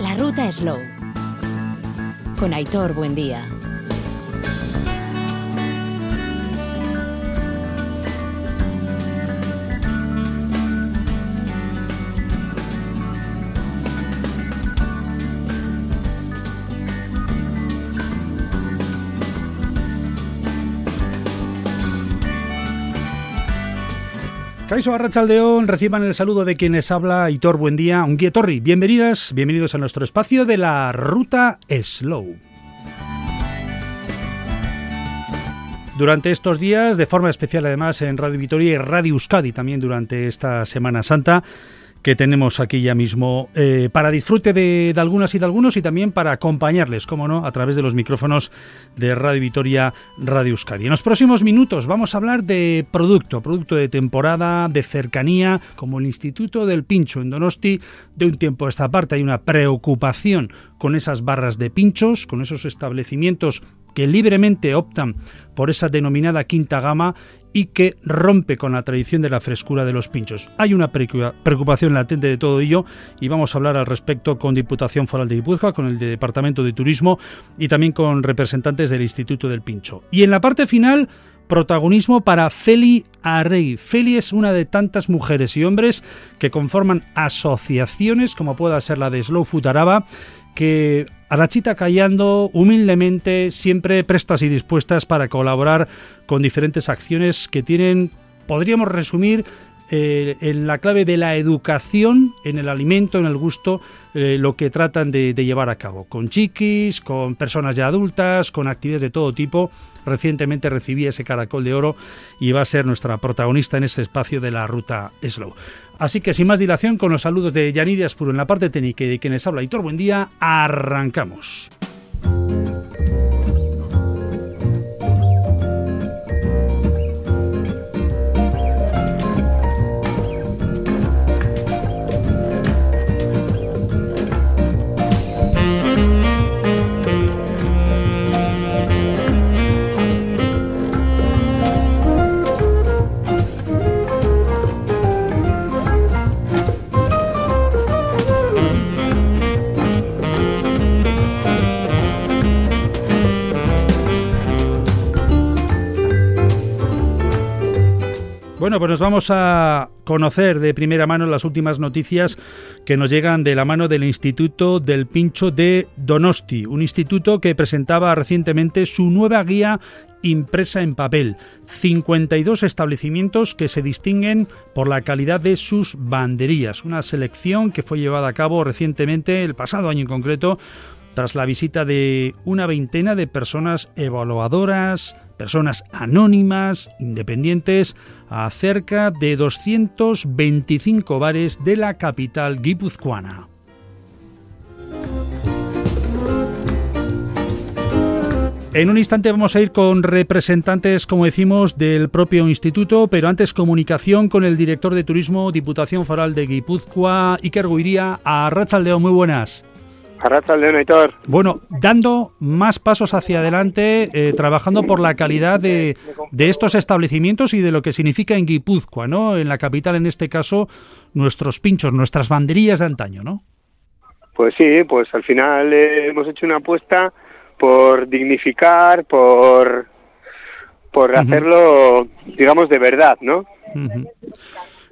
La ruta Slow. Con Aitor Buendía. Caiso Arrachaldeón, reciban el saludo de quienes habla Hitor Buen día, un Torri. Bienvenidas, bienvenidos a nuestro espacio de la ruta Slow. Durante estos días, de forma especial además en Radio Vitoria y Radio Euskadi también durante esta Semana Santa, que tenemos aquí ya mismo eh, para disfrute de, algunas y de algunos y también para acompañarles, como no, a través de los micrófonos de Radio Vitoria, Radio Euskadi. En los próximos minutos vamos a hablar de producto, producto de temporada, de cercanía, como el Instituto del Pincho en Donosti. De un tiempo a esta parte hay una preocupación con esas barras de pinchos, con esos establecimientos que libremente optan por esa denominada quinta gama y que rompe con la tradición de la frescura de los pinchos. Hay una preocupación latente de todo ello y vamos a hablar al respecto con Diputación Foral de Guipúzcoa, con el Departamento de Turismo y también con representantes del Instituto del Pincho. Y en la parte final, protagonismo para Feli Arrey. Feli es una de tantas mujeres y hombres que conforman asociaciones como pueda ser la de Slow Futaraba que Arachita callando humildemente, siempre prestas y dispuestas para colaborar con diferentes acciones que tienen, podríamos resumir, eh, en la clave de la educación, en el alimento, en el gusto, eh, lo que tratan de, llevar a cabo. Con chiquis, con personas ya adultas, con actividades de todo tipo. Recientemente recibí ese caracol de oro y va a ser nuestra protagonista en este espacio de la ruta Slow. Así que sin más dilación, con los saludos de Yaniria Aspuro en la parte técnica y de quienes habla Hitor Buen Día, arrancamos. Bueno, pues nos vamos a conocer de primera mano las últimas noticias que nos llegan de la mano del Instituto del Pincho de Donosti, un instituto que presentaba recientemente su nueva guía impresa en papel. 52 establecimientos que se distinguen por la calidad de sus banderías. Una selección que fue llevada a cabo recientemente, el pasado año en concreto, tras la visita de una veintena de personas evaluadoras, personas anónimas, independientes, a cerca de 225 bares de la capital guipuzcoana. En un instante vamos a ir con representantes, como decimos, del propio instituto, pero antes comunicación con el director de turismo Diputación Foral de Guipúzcoa, Iker Guiría, a Rachaldeo. Muy buenas. Bueno, dando más pasos hacia adelante, eh, trabajando por la calidad de, de, estos establecimientos y de lo que significa en Guipúzcoa, ¿no? En la capital, en este caso, nuestros pinchos, nuestras banderillas de antaño, ¿no? Pues sí, pues al final eh, hemos hecho una apuesta por dignificar, por, por hacerlo, digamos, de verdad, ¿no?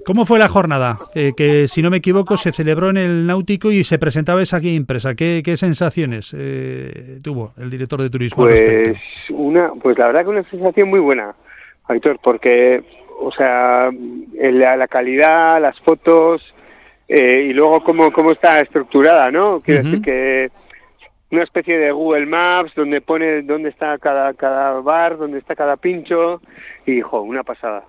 ¿Cómo fue la jornada? Eh, que si no me equivoco se celebró en el Náutico y se presentaba esa guía impresa. ¿Qué, sensaciones eh, tuvo el director de turismo? Pues una, pues la verdad que una sensación muy buena, Aitor, porque, o sea, la, la calidad, las fotos eh, y luego cómo, cómo está estructurada, ¿no? Quiero decir que una especie de Google Maps donde pone dónde está cada, cada bar, dónde está cada pincho y, jo, una pasada.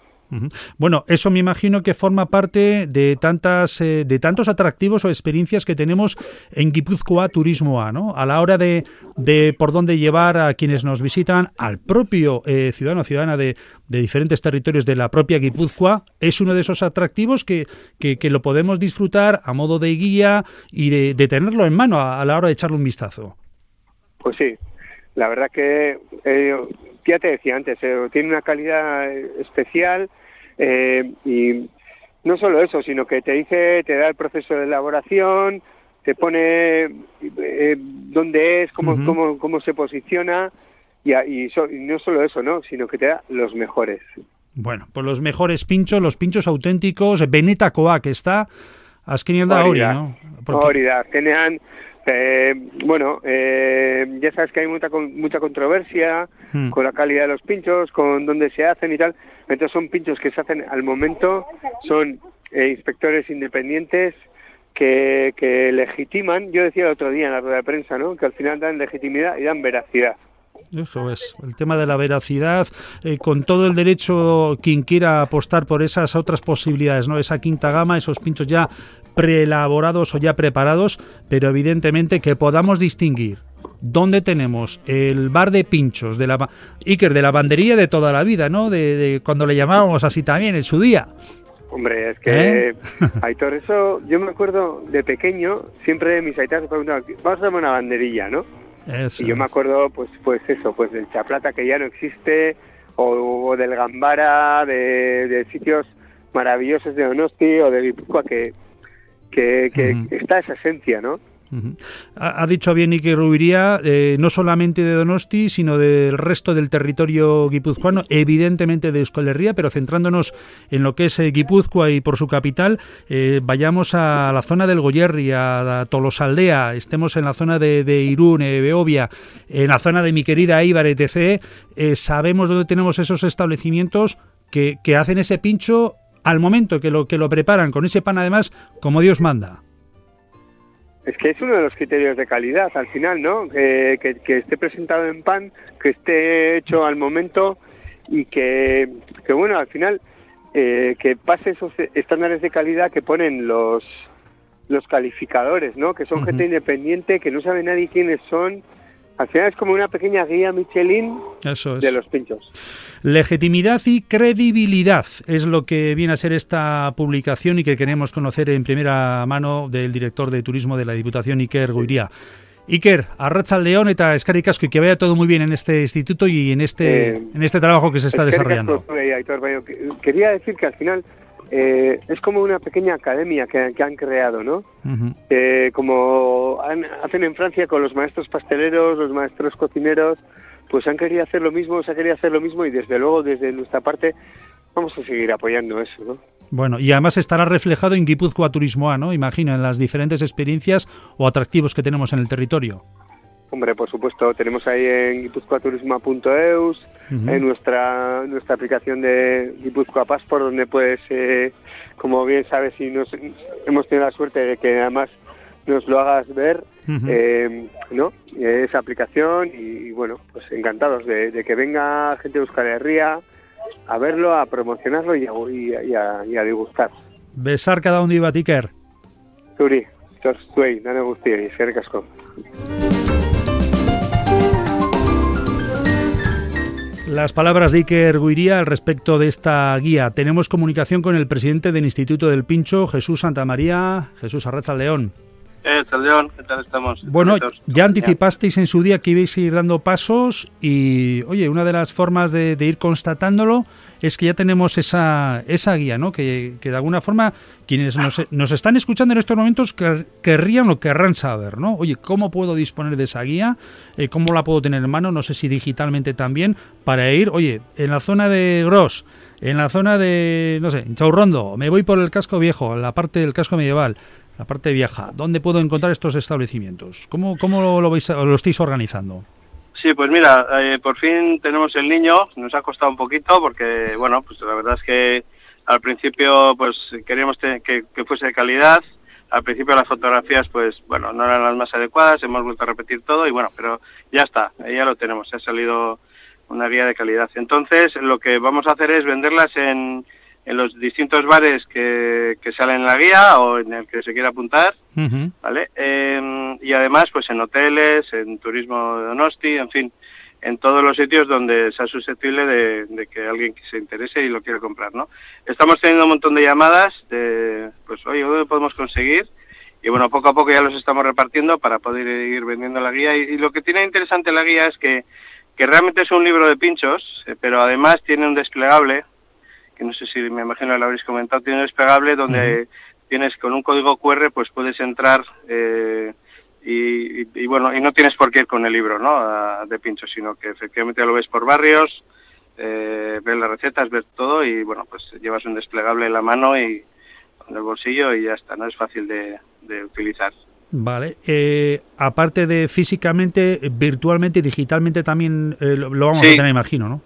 Bueno, eso me imagino que forma parte de tantas eh, de tantos atractivos o experiencias que tenemos en Guipúzcoa Turismo A, ¿no? A la hora de, de por dónde llevar a quienes nos visitan, al propio eh, ciudadano ciudadana de, diferentes territorios de la propia Guipúzcoa, es uno de esos atractivos que, que, lo podemos disfrutar a modo de guía y de, tenerlo en mano a, la hora de echarle un vistazo. Pues sí, la verdad que eh, ya te decía antes, tiene una calidad especial eh, y, no solo eso, sino que te dice, te da el proceso de elaboración, te pone eh, dónde es, cómo, cómo, cómo se posiciona y, y, no solo eso, ¿no? sino que te da los mejores. Bueno, pues los mejores pinchos, los pinchos auténticos, Benetakoa, que está azkenean hori, ¿no? Hori da, eh, bueno, eh, ya sabes que hay mucha, mucha controversia hmm. con la calidad de los pinchos, con dónde se hacen y tal. Entonces son pinchos que se hacen al momento, son eh, inspectores independientes que, legitiman, yo decía el otro día en la rueda de prensa, ¿no? que al final dan legitimidad y dan veracidad. Eso es, el tema de la veracidad, eh, con todo el derecho quien quiera apostar por esas otras posibilidades, ¿no? Esa quinta gama, esos pinchos ya preelaborados o ya preparados, pero evidentemente que podamos distinguir dónde tenemos el bar de pinchos de la Iker de la bandería de toda la vida, ¿no? De, cuando le llamábamos así también en su día. Hombre, es que, ¿Eh? Aitor, eso yo me acuerdo de pequeño, siempre mis aitas me preguntaban, vamos a darme una banderilla, ¿no? Y yo me acuerdo, pues, pues eso, pues del Chaplata que ya no existe, o, del Gambara, de, sitios maravillosos de Donosti o de Guipúzcoa que, que, está esa esencia, ¿no? Ha, dicho bien Ike Rubiría, eh, no solamente de Donosti, sino del resto del territorio guipuzcoano, evidentemente de Euskal pero centrándonos en lo que es eh, Guipúzcoa y por su capital, eh, vayamos a la zona del Goyerri, a, Tolosaldea, estemos en la zona de, de Irún, Beovia, en la zona de mi querida Ibar, etc., sabemos dónde tenemos esos establecimientos que, que hacen ese pincho al momento que lo, que lo preparan, con ese pan además, como Dios manda. Es que es uno de los criterios de calidad al final, ¿no? Que, que, esté presentado en pan, que esté hecho al momento y que, que bueno, al final eh, que pase esos estándares de calidad que ponen los los calificadores, ¿no? Que son gente independiente, que no sabe nadie quiénes son. Al final es como una pequeña guía Michelin de los pinchos. Legitimidad y credibilidad es lo que viene a ser esta publicación y que queremos conocer en primera mano del director de turismo de la Diputación, Iker Guiría. Iker, Arracha León eta eskerrik y que vaya todo muy bien en este instituto y en este eh, en este trabajo que se está desarrollando. Quería decir que al final eh, es como una pequeña academia que, han creado, ¿no? como hacen en Francia con los maestros pasteleros, los maestros cocineros, pues han querido hacer lo mismo, se ha querido hacer lo mismo y desde luego desde nuestra parte vamos a seguir apoyando eso, ¿no? Bueno, y además estará reflejado en Guipúzcoa Turismoa, ¿no? Imagino, en las diferentes experiencias o atractivos que tenemos en el territorio. Hombre, por supuesto, tenemos ahí en guipuzcoaturismo.eus, en nuestra nuestra aplicación de Guipúzcoa Passport, donde puedes, eh, como bien sabes, y nos, hemos tenido la suerte de que además nos lo hagas ver, eh, ¿no? Esa aplicación y, bueno, pues encantados de, que venga gente de Euskal Herria a verlo, a promocionarlo y a, y a, y a degustar. Besar cada uno iba tiker. Turi, zuei, dane guztiei, eskerrik asko. Las palabras de Iker Guiría al respecto de esta guía. Tenemos comunicación con el presidente del Instituto del Pincho, Jesús Santamaría. Jesús Arracha León. Eh, León, ¿qué tal estamos? Bueno, ya anticipasteis en su día que ibais a ir dando pasos y, oye, una de las formas de, ir constatándolo es que ya tenemos esa, esa guía, ¿no? Que, de alguna forma quienes nos, están escuchando en estos momentos querrían o querrán saber, ¿no? Oye, ¿cómo puedo disponer de esa guía? Eh, ¿Cómo la puedo tener en mano? No sé si digitalmente también, para ir, oye, en la zona de Gros, en la zona de, no sé, Chaurrondo, me voy por el casco viejo, la parte del casco medieval, la parte vieja, ¿dónde puedo encontrar estos establecimientos? ¿Cómo, cómo lo, vais, lo estáis organizando? Sí, pues mira, eh, por fin tenemos el niño, nos ha costado un poquito porque, bueno, pues la verdad es que al principio pues queríamos que, fuese de calidad, al principio las fotografías pues bueno, no eran las más adecuadas, hemos vuelto a repetir todo y bueno, pero ya está, ya lo tenemos, ha salido una guía de calidad. Entonces, lo que vamos a hacer es venderlas en, en los distintos bares que, que salen en la guía o en el que se quiera apuntar, ¿vale? Em, y además, pues en hoteles, en turismo de Donosti, en fin, en todos los sitios donde sea susceptible de, que alguien se interese y lo quiera comprar, ¿no? Estamos teniendo un montón de llamadas de, pues, oye, ¿dónde podemos conseguir? Y bueno, poco a poco ya los estamos repartiendo para poder ir vendiendo la guía. Y, lo que tiene interesante la guía es que, que realmente es un libro de pinchos, eh, pero además tiene un desplegable que no sé si me imagino lo habréis comentado, tiene un desplegable donde tienes con un código QR pues puedes entrar eh, y, bueno, y no tienes por qué ir con el libro ¿no? de pincho, sino que efectivamente lo ves por barrios, eh, ves las recetas, ves todo y bueno, pues llevas un desplegable en la mano y en el bolsillo y ya está, no es fácil de, utilizar. Vale. Eh, aparte de físicamente, virtualmente, digitalmente también eh, lo, vamos a tener, imagino, ¿no?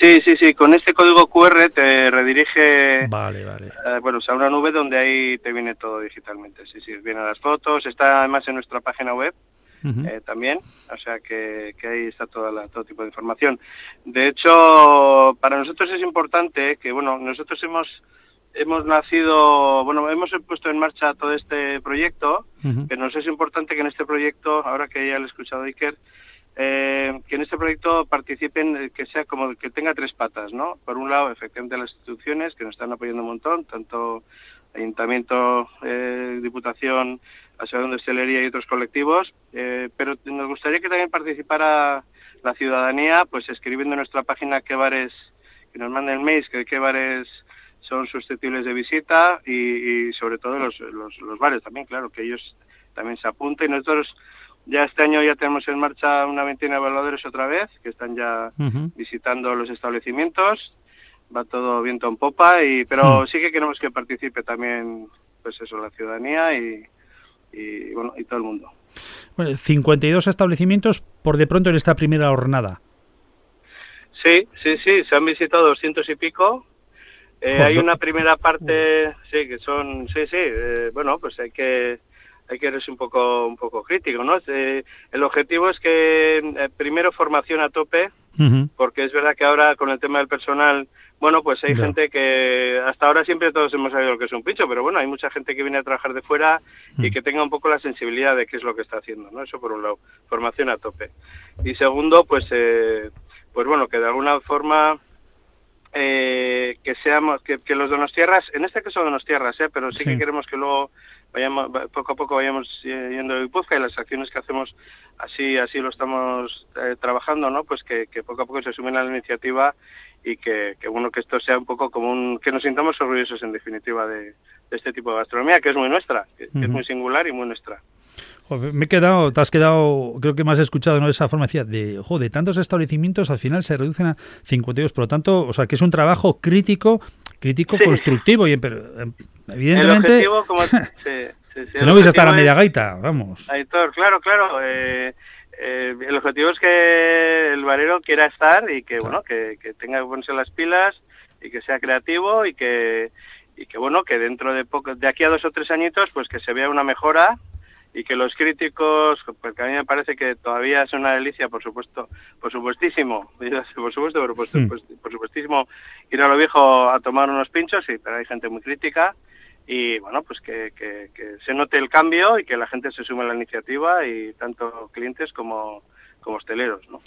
Sí, sí, sí. Con este código QR te redirige vale, vale. Eh, bueno, a una nube donde ahí te viene todo digitalmente. Sí, sí, vienen las fotos. Está además en nuestra página web eh, también. O sea que, que ahí está toda la, todo tipo de información. De hecho, para nosotros es importante que, bueno, nosotros hemos hemos nacido, bueno, hemos puesto en marcha todo este proyecto, pero nos es importante que en este proyecto, ahora que ya lo he escuchado Iker, eh, que en este proyecto participen, eh, que sea como que tenga tres patas, ¿no? Por un lado, efectivamente, las instituciones que nos están apoyando un montón, tanto Ayuntamiento, eh, Diputación, Asociación de Hostelería y otros colectivos, eh, pero nos gustaría que también participara la ciudadanía, pues escribiendo en nuestra página qué bares, que nos manden mails, que qué bares son susceptibles de visita y, sobre todo los, los, los bares también, claro, que ellos también se apunten. Nosotros ya este año ya tenemos en marcha una veintena de evaluadores otra vez, que están ya visitando los establecimientos. Va todo viento en popa, y pero sí que queremos que participe también, pues eso, la ciudadanía y, y bueno, y todo el mundo. Bueno, 52 establecimientos por de pronto en esta primera jornada. Sí, sí, sí, se han visitado 200 y pico. Eh, hay una primera parte, sí, que son, sí, sí, eh, bueno, pues hay que hay que ser un poco un poco crítico, ¿no? Eh, el objetivo es que eh, primero formación a tope, porque es verdad que ahora con el tema del personal, bueno, pues hay gente que hasta ahora siempre todos hemos sabido lo que es un pincho, pero bueno, hay mucha gente que viene a trabajar de fuera y que tenga un poco la sensibilidad de qué es lo que está haciendo, ¿no? Eso por un lado, formación a tope. Y segundo, pues eh, pues bueno, que de alguna forma eh, que seamos que, que los donostierras, en este caso donostierras, eh, pero sí, que queremos que luego vayamos poco a poco vayamos yendo a Ipuzca y las acciones que hacemos así así lo estamos eh, trabajando, ¿no? Pues que, poco a poco se sumen a la iniciativa y que, bueno que esto sea un poco como un que nos sintamos orgullosos en definitiva de, este tipo de gastronomía que es muy nuestra, que, es muy singular y muy nuestra. Me he quedado, te has quedado, creo que me has escuchado ¿no? de esa forma, decía, de, joder, tantos establecimientos al final se reducen a 52, por lo tanto, o sea, que es un trabajo crítico crítico constructivo. Y, pero, em, evidentemente. El objetivo, como, no vais a estar a media gaita, vamos. claro, claro. Eh, eh, el objetivo es que el barero quiera estar y que, bueno, que, que tenga que ponerse las pilas y que sea creativo y que, y que bueno, que dentro de poco, de aquí a dos o tres añitos, pues que se vea una mejora y que los críticos, porque a mí me parece que todavía es una delicia, por supuesto, por supuestísimo, por supuesto, pero por, hmm. por, supuestísimo ir a lo viejo a tomar unos pinchos, sí, pero hay gente muy crítica y bueno, pues que, que, se note el cambio y que la gente se sume a la iniciativa y tanto clientes como, como hosteleros, ¿no?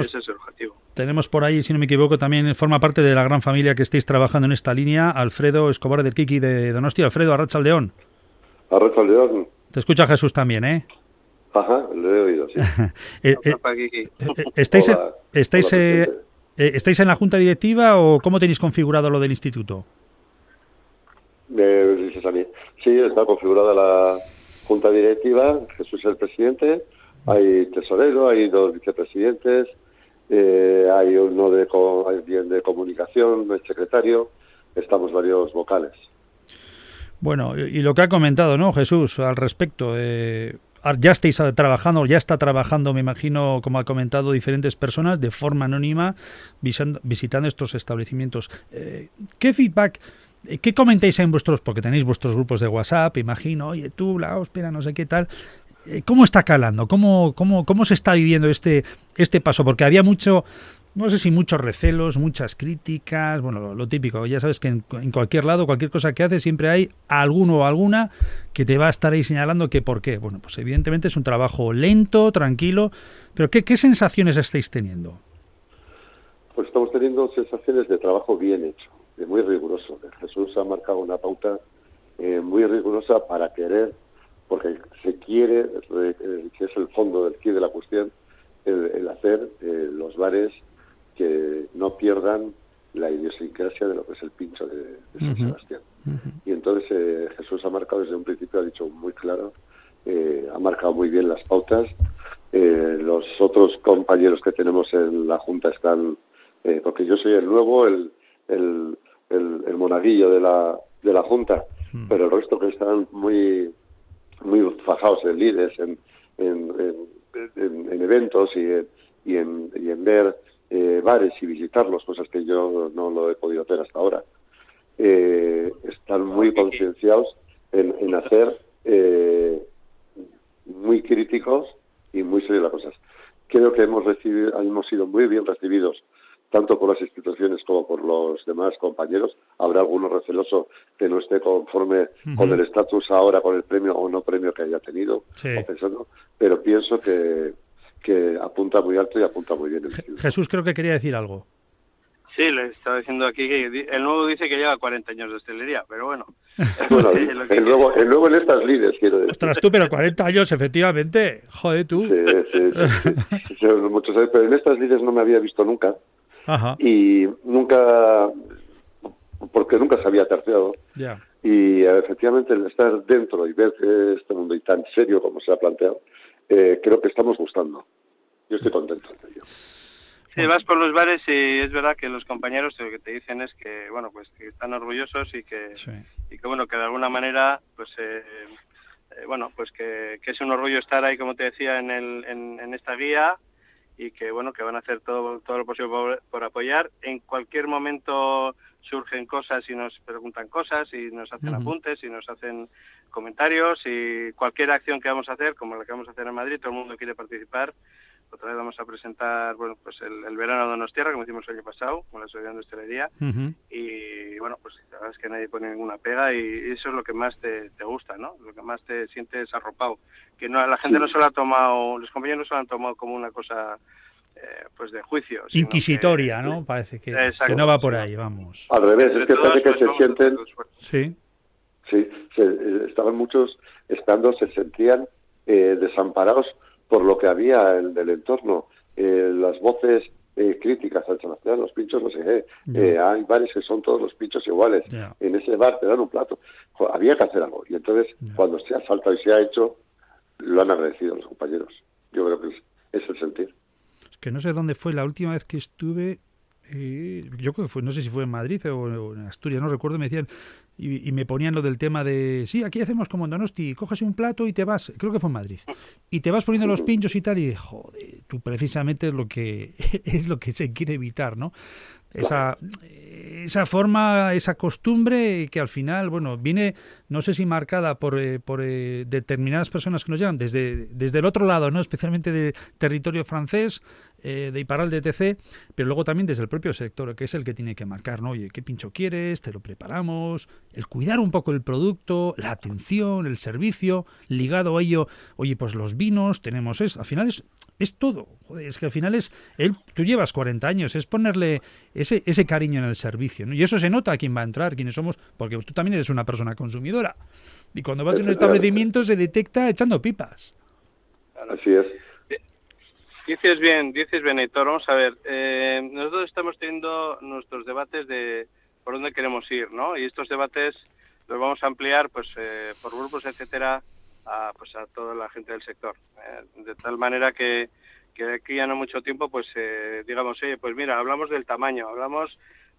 ese es el objetivo. Tenemos por ahí, si no me equivoco, también forma parte de la gran familia que estáis trabajando en esta línea, Alfredo Escobar del Kiki de Donosti. Alfredo, Arrachaldeón. Arrachaldeón. Te escucha Jesús también, ¿eh? Ajá, lo he oído, sí. Eh, eh, eh, ¿Estáis, estáis, ¿Estáis en la junta directiva o cómo tenéis configurado lo del instituto? sí, está configurada la junta directiva, Jesús es el presidente, hay tesorero, hay dos vicepresidentes, hay uno de, de comunicación, el secretario, estamos varios vocales. Bueno, y lo que ha comentado, ¿no, Jesús, al respecto, eh, ya estáis trabajando, ya está trabajando, me imagino, como ha comentado, diferentes personas de forma anónima visitando estos establecimientos. Eh, ¿Qué feedback, eh, qué comentáis en vuestros, porque tenéis vuestros grupos de WhatsApp, imagino, oye, tú, la óspera, no sé qué tal, ¿Cómo está calando? ¿Cómo, cómo, cómo se está viviendo este, este paso? Porque había mucho, no sé si muchos recelos, muchas críticas, bueno, lo, típico, ya sabes que en, cualquier lado, cualquier cosa que haces, siempre hay alguno o alguna que te va a estar ahí señalando que por qué. Bueno, pues evidentemente es un trabajo lento, tranquilo, pero ¿qué, sensaciones estáis teniendo? Pues estamos teniendo sensaciones de trabajo bien hecho, de muy riguroso. Jesús ha marcado una pauta eh, muy rigurosa para querer, porque se quiere, eh, que es el fondo del de la cuestión, el, hacer eh, los bares que no pierdan la idiosincrasia de lo que es el pincho de, San Sebastián. Y entonces eh, Jesús ha marcado desde un principio, ha dicho muy claro, eh, ha marcado muy bien las pautas. Eh, los otros compañeros que tenemos en la Junta están, porque yo soy el nuevo, el, el, el, monaguillo de la, de la Junta, pero el resto que están muy, muy fajados en líderes, en, en, en, eventos y en, y en, y en ver eh, bares y visitarlos, cosas que yo no lo he podido hacer hasta ahora. Eh, están muy concienciados en, hacer eh, muy críticos y muy serios las cosas. Creo que hemos recibido, hemos sido muy bien recibidos tanto por las instituciones como por los demás compañeros. Habrá alguno receloso que no esté conforme con el estatus ahora, con el premio o no premio que haya tenido, pensando, pero pienso que, que apunta muy alto y apunta muy bien. El Jesús creo que quería decir algo. Sí, le estaba diciendo aquí que el nuevo dice que lleva 40 años de hostelería, pero bueno. bueno el, nuevo, el, nuevo, en estas líderes, quiero decir. Ostras, tú, pero 40 años, efectivamente. Joder, tú. Sí, sí, sí. muchos años, pero en estas líderes no me había visto nunca. Ajá. Y nunca, porque nunca se había terciado. Ya. Y efectivamente el estar dentro y ver este mundo y tan serio como se ha planteado, eh, creo que estamos gustando. Yo estoy contento de ello. Sí, vas por los bares y es verdad que los compañeros lo que te dicen es que, bueno, pues que están orgullosos y que, y que bueno, que de alguna manera, pues, eh, eh, bueno, pues que, es un orgullo estar ahí, como te decía, en, el, en, esta guía y que, bueno, que van a hacer todo, todo lo posible por, apoyar. En cualquier momento surgen cosas y nos preguntan cosas y nos hacen apuntes y nos hacen comentarios y cualquier acción que vamos a hacer, como la que vamos a hacer en Madrid, todo el mundo quiere participar. Otra vez vamos a presentar bueno, pues el, verano de Donostierra, como hicimos el año pasado, con la Asociación de Hostelería. Y bueno, pues la verdad es que nadie pone ninguna pega y eso es lo que más te, gusta, ¿no? Lo que más te sientes arropado. Que no, la gente no se lo ha tomado, los compañeros no se lo han tomado como una cosa eh, pues de juicio. Inquisitoria, ¿no? Parece que, que, no va por ahí, vamos. Al revés, es que parece que se sienten... Sí. Sí, se, estaban muchos estando, se sentían eh, desamparados por lo que había en el entorno. Eh, las voces eh, críticas al Sebastián, los pinchos, no sé qué. hay bares que son todos los pinchos iguales. En ese bar te dan un plato. había que hacer algo. Y entonces, cuando se ha saltado y se ha hecho, lo han agradecido los compañeros. Yo creo que es, es el sentir. Que no sé dónde fue la última vez que estuve yo creo que fue, no sé si fue en Madrid o en Asturias, no recuerdo, me decían, y, me ponían lo del tema de, sí, aquí hacemos como en Donosti, coges un plato y te vas, creo que fue en Madrid, y te vas poniendo los pinchos y tal, y joder, tú precisamente es lo que, es lo que se quiere evitar, ¿no? Esa, esa forma, esa costumbre que al final, bueno, viene, no sé si marcada por, eh, por eh, determinadas personas que nos llegan desde, desde el otro lado, ¿no? Especialmente de territorio francés, eh, de Iparal de TC, pero luego también desde el propio sector, que es el que tiene que marcar, ¿no? Oye, ¿qué pincho quieres? Te lo preparamos, el cuidar un poco el producto, la atención, el servicio, ligado a ello, oye, pues los vinos, tenemos eso, al final es, es todo, Joder, es que al final es, él, tú llevas 40 años, es ponerle ese, ese cariño en el servicio, ¿no? Y eso se nota a quién va a entrar, quiénes somos, porque tú también eres una persona consumidora. Y cuando vas en un establecimiento se detecta echando pipas. Así es. Dices bien, dices bien, Vamos a ver, eh, nosotros estamos teniendo nuestros debates de por dónde queremos ir, ¿no? Y estos debates los vamos a ampliar, pues, eh, por grupos, etcétera, a, pues, a toda la gente del sector. Eh, de tal manera que, que aquí ya no mucho tiempo, pues, digamos, oye, pues mira, hablamos del tamaño, hablamos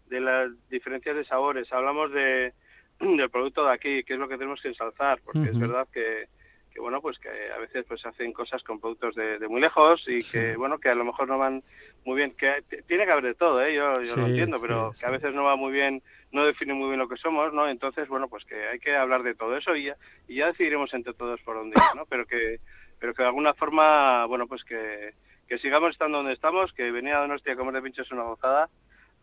de las diferencias de sabores, hablamos de, del producto de aquí, que es lo que tenemos que ensalzar, porque es verdad que que bueno pues que a veces pues hacen cosas con productos de, muy lejos y que bueno que a lo mejor no van muy bien que tiene que haber de todo ¿eh? yo, yo lo entiendo pero que a veces no va muy bien no define muy bien lo que somos no entonces bueno pues que hay que hablar de todo eso y ya, y ya decidiremos entre todos por dónde ir no pero que pero que de alguna forma bueno pues que que sigamos estando donde estamos que venir a Donostia a comer de pincho es una gozada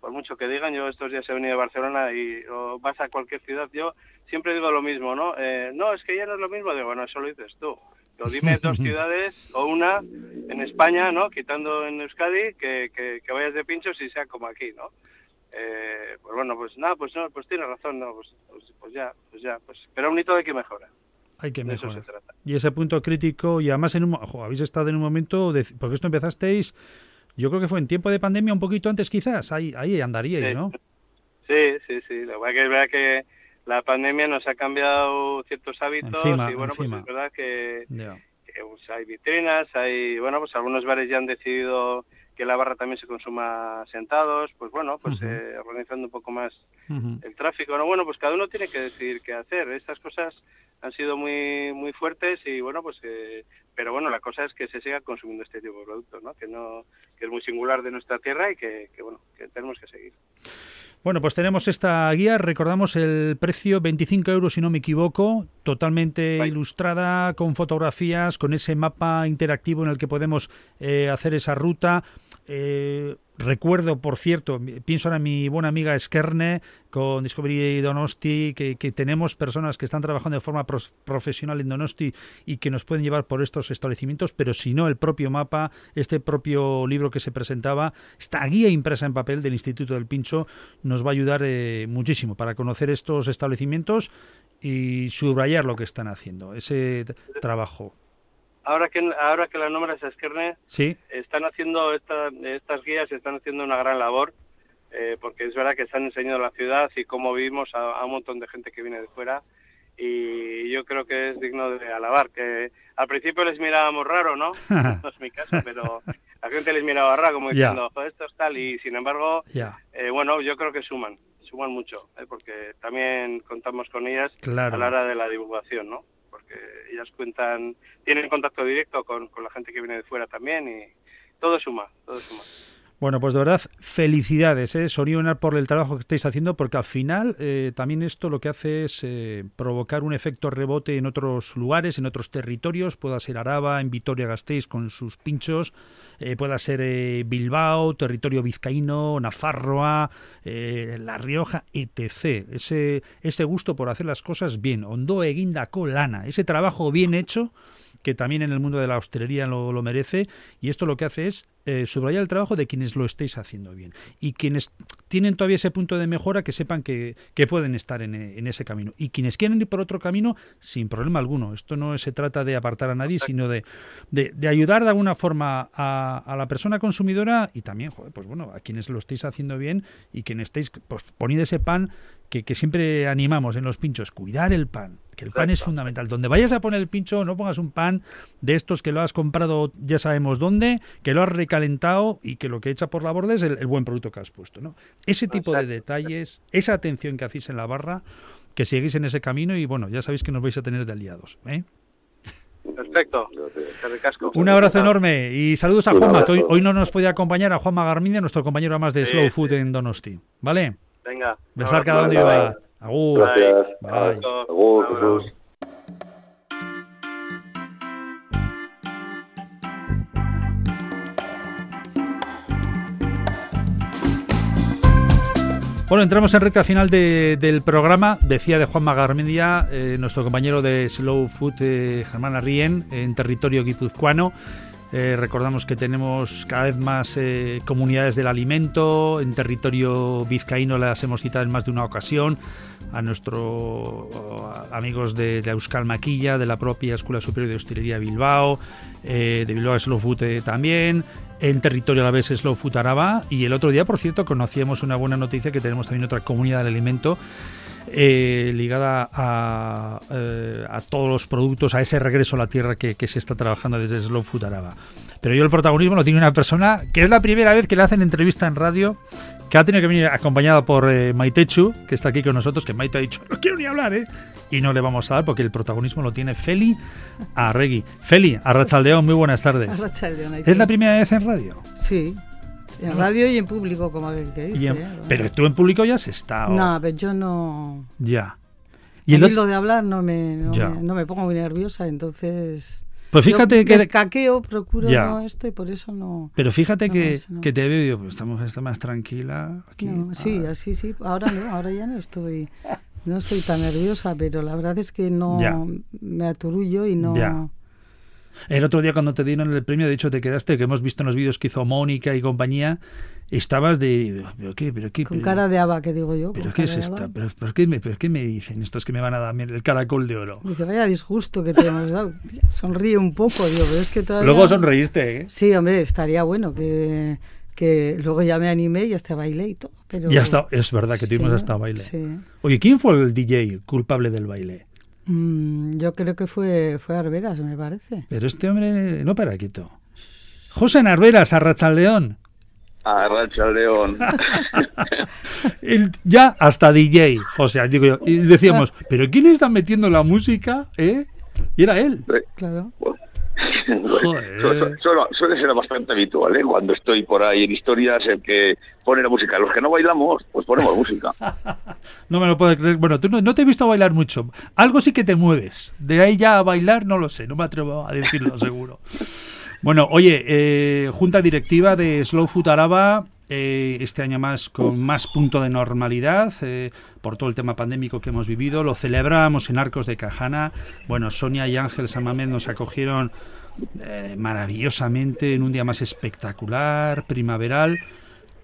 por mucho que digan, yo estos días he venido de Barcelona y o vas a cualquier ciudad, yo siempre digo lo mismo, ¿no? Eh, no, es que ya no es lo mismo, digo, bueno, eso lo dices tú. Pero dime dos ciudades o una en España, ¿no? Quitando en Euskadi, que, que, vayas de pinchos y sea como aquí, ¿no? Eh, pues bueno, pues nada, pues no, pues tienes razón, no, pues, pues, pues ya, pues ya, pues, pero un hito de que mejora. Hay que mejorar. Y ese punto crítico, y además en un, habéis estado en un momento, de, porque esto empezasteis yo creo que fue en tiempo de pandemia, un poquito antes quizás, ahí, ahí andaríais, ¿no? Sí, sí, sí. La verdad que es verdad que la pandemia nos ha cambiado ciertos hábitos y bueno, pues es verdad que, pues, hay vitrinas, hay, bueno, pues algunos bares ya han decidido que la barra también se consuma sentados, pues bueno, pues eh, organizando un poco más el tráfico. No, bueno, pues cada uno tiene que decidir qué hacer. Estas cosas han sido muy muy fuertes y bueno, pues eh, pero bueno, la cosa es que se siga consumiendo este tipo de productos, ¿no? Que no que es muy singular de nuestra tierra y que, que bueno, que tenemos que seguir. Bueno, pues tenemos esta guía, recordamos el precio 25 euros si no me equivoco, totalmente ilustrada, con fotografías, con ese mapa interactivo en el que podemos eh, hacer esa ruta. Eh, Recuerdo, por cierto, pienso ahora en mi buena amiga Skerne con Discovery Donosti, que, tenemos personas que están trabajando de forma profesional en Donosti y que nos pueden llevar por estos establecimientos, pero si no, el propio mapa, este propio libro que se presentaba, esta guía impresa en papel del Instituto del Pincho, nos va a ayudar eh, muchísimo para conocer estos establecimientos y subrayar lo que están haciendo, ese trabajo ahora que ahora que la nombras a Esquerne, ¿Sí? están haciendo estas guías, están haciendo una gran labor, eh, porque es verdad que están enseñando la ciudad y cómo vivimos a, un montón de gente que viene de fuera, y yo creo que es digno de alabar, que al principio les mirábamos raro, ¿no? no es mi caso, pero la gente les miraba raro, como diciendo, esto es tal, y sin embargo, eh, bueno, yo creo que suman, suman mucho, ¿eh? porque también contamos con ellas a la hora de la divulgación, ¿no? Porque ellas cuentan, tienen contacto directo con, con la gente que viene de fuera también y todo suma, todo suma. Bueno, pues de verdad, felicidades, ¿eh? por el trabajo que estáis haciendo, porque al final eh, también esto lo que hace es eh, provocar un efecto rebote en otros lugares, en otros territorios, pueda ser Araba, en Vitoria-Gasteiz con sus pinchos, eh, pueda ser Bilbao, territorio vizcaíno, Nafarroa, La Rioja, etc. Ese, ese gusto por hacer las cosas bien, Ondo Eguinda Colana, ese trabajo bien hecho que también en el mundo de la hostelería lo merece, y esto lo que hace es eh, subrayar el trabajo de quienes lo estéis haciendo bien. Y quienes tienen todavía ese punto de mejora, que sepan que, pueden estar en, ese camino. Y quienes quieren ir por otro camino, sin problema alguno. Esto no se trata de apartar a nadie, sino de, de, ayudar de alguna forma a, la persona consumidora y también, pues bueno, a quienes lo estéis haciendo bien y quienes estéis pues, poniendo ese pan que, que siempre animamos en los pinchos, cuidar el pan que el pan es fundamental. Donde vayas a poner el pincho, no pongas un pan de estos que lo has comprado ya sabemos dónde, que lo has recalentado y que lo que echa por la borda es el, buen producto que has puesto. ¿no? Ese tipo de detalles, esa atención que hacéis en la barra, que seguís en ese camino y bueno, ya sabéis que nos vais a tener de aliados. ¿eh? Perfecto. Un abrazo enorme y saludos a Juanma, que hoy, no nos puede acompañar, a Juanma Garminia, nuestro compañero más de Slow Food en Donosti. ¿Vale? Venga. Besar cada donde va. Agur. Gracias. Bye. Agur, Jesús. Bueno, entramos en recta final del programa. Decía de Juan Magarmendia, eh, nuestro compañero de Slow Food, eh, Germán Arrien, en territorio guipuzcoano. Eh, recordamos que tenemos cada vez más eh, comunidades del alimento. En territorio vizcaíno las hemos citado en más de una ocasión. A nuestros amigos de, de, Euskal Maquilla, de la propia Escuela Superior de Hostelería Bilbao, eh, de Bilbao Slow Food también. En territorio a la vez Slow Food Araba. Y el otro día, por cierto, conocíamos una buena noticia que tenemos también otra comunidad del alimento eh, ligada eh, a, todos los productos, a ese regreso a la tierra que, se está trabajando desde Slow Food Araba. Pero yo el protagonismo lo tiene una persona que es la primera vez que le hacen entrevista en radio, que ha tenido que venir acompañada por eh, Maitechu, que está aquí con nosotros, que Maite ha dicho, no quiero ni hablar, ¿eh? Y no le vamos a dar porque el protagonismo lo tiene Feli Arregui. Feli, Arrachaldeón, muy buenas tardes. ¿Es la primera vez en radio? Sí. En radio y en público, como el que dice. ¿eh? Pero tú en público ya has estado. No, pero yo no. Ya. Y el lo de hablar no me, no me, pongo muy nerviosa, entonces. Pues fíjate que. Descaqueo, procuro no esto y por eso no. Pero fíjate que, que, te veo, pues estamos está más tranquila aquí. sí, así sí. Ahora no, ahora ya no estoy. No estoy tan nerviosa, pero la verdad es que no me aturullo y no. El otro día cuando te dieron el premio, de hecho te quedaste, que hemos visto en los vídeos que hizo Mónica y compañía, estabas de... ¿Pero qué? ¿Pero qué? Con cara de haba, que digo yo. ¿Pero qué es esta? ¿Pero, qué me, ¿Pero qué me dicen estos que me van a dar el caracol de oro? Dice, vaya disgusto que te hemos dado. Sonríe un poco, digo, pero es que todavía... Luego sonreíste, ¿eh? Sí, hombre, estaría bueno que, que luego ya me animé y hasta bailé y todo. Pero... Ya está, es verdad que tuvimos hasta baile. Oye, ¿quién fue el DJ culpable del baile? Mm, yo creo que fue, fue Arberas, me parece. Pero este hombre no para quieto. José Narveras, León. A León. ya hasta DJ, José, digo yo. Y decíamos, ¿pero quién está metiendo la música? ¿Eh? Y era él. Claro. Suele, ser bastante habitual, ¿eh? Cuando estoy por ahí en historias, el que pone la música. Los que no bailamos, pues ponemos música. no me lo puedo creer. Bueno, tú no, te he visto bailar mucho. Algo sí que te mueves. De ahí ya a bailar, no lo sé. No me atrevo a decirlo, seguro. Bueno, oye, eh, junta directiva de Slow Food Araba, eh, este año más con más punto de normalidad eh, por todo el tema pandémico que hemos vivido. Lo celebramos en Arcos de Cajana. Bueno, Sonia y Ángel Samamed nos acogieron maravillosamente en un día más espectacular, primaveral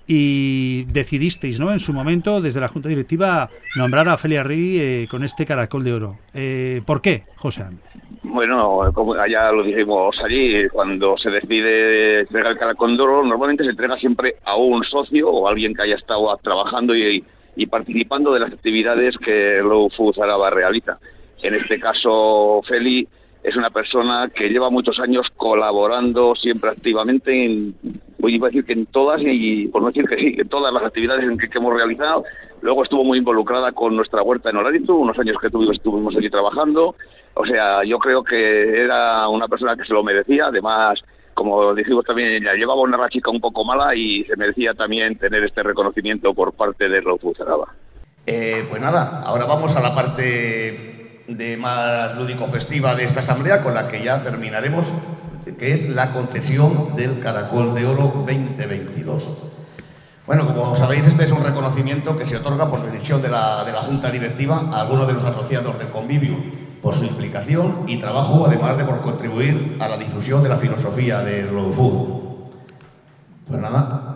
y decidisteis, ¿no? En su momento, desde la Junta Directiva, nombrar a Felia Rí con este caracol de oro. ¿Por qué, José? Bueno, como ya lo dijimos allí, cuando se decide entregar el caracondoro, normalmente se entrega siempre a un socio o a alguien que haya estado trabajando y, participando de las actividades que Low Food Araba realiza. En este caso, Feli es una persona que lleva muchos años colaborando siempre activamente en, voy a decir que en todas, y por no decir que sí, en todas las actividades en que, hemos realizado. Luego estuvo muy involucrada con nuestra huerta en Olarizu, unos años que tuvimos, estuvimos allí trabajando. O sea, yo creo que era una persona que se lo merecía. Además, como dijimos también, llevaba una rachica un poco mala y se merecía también tener este reconocimiento por parte de Rofus eh, pues nada, ahora vamos a la parte de más lúdico-festiva de esta asamblea con la que ya terminaremos, que es la concesión del Caracol de Oro 2022. Bueno, como sabéis, este es un reconocimiento que se otorga por decisión de la, de la Junta Directiva a algunos de los asociados del convivio por su implicación y trabajo, además de por contribuir a la difusión de la filosofía del Food. Pues nada,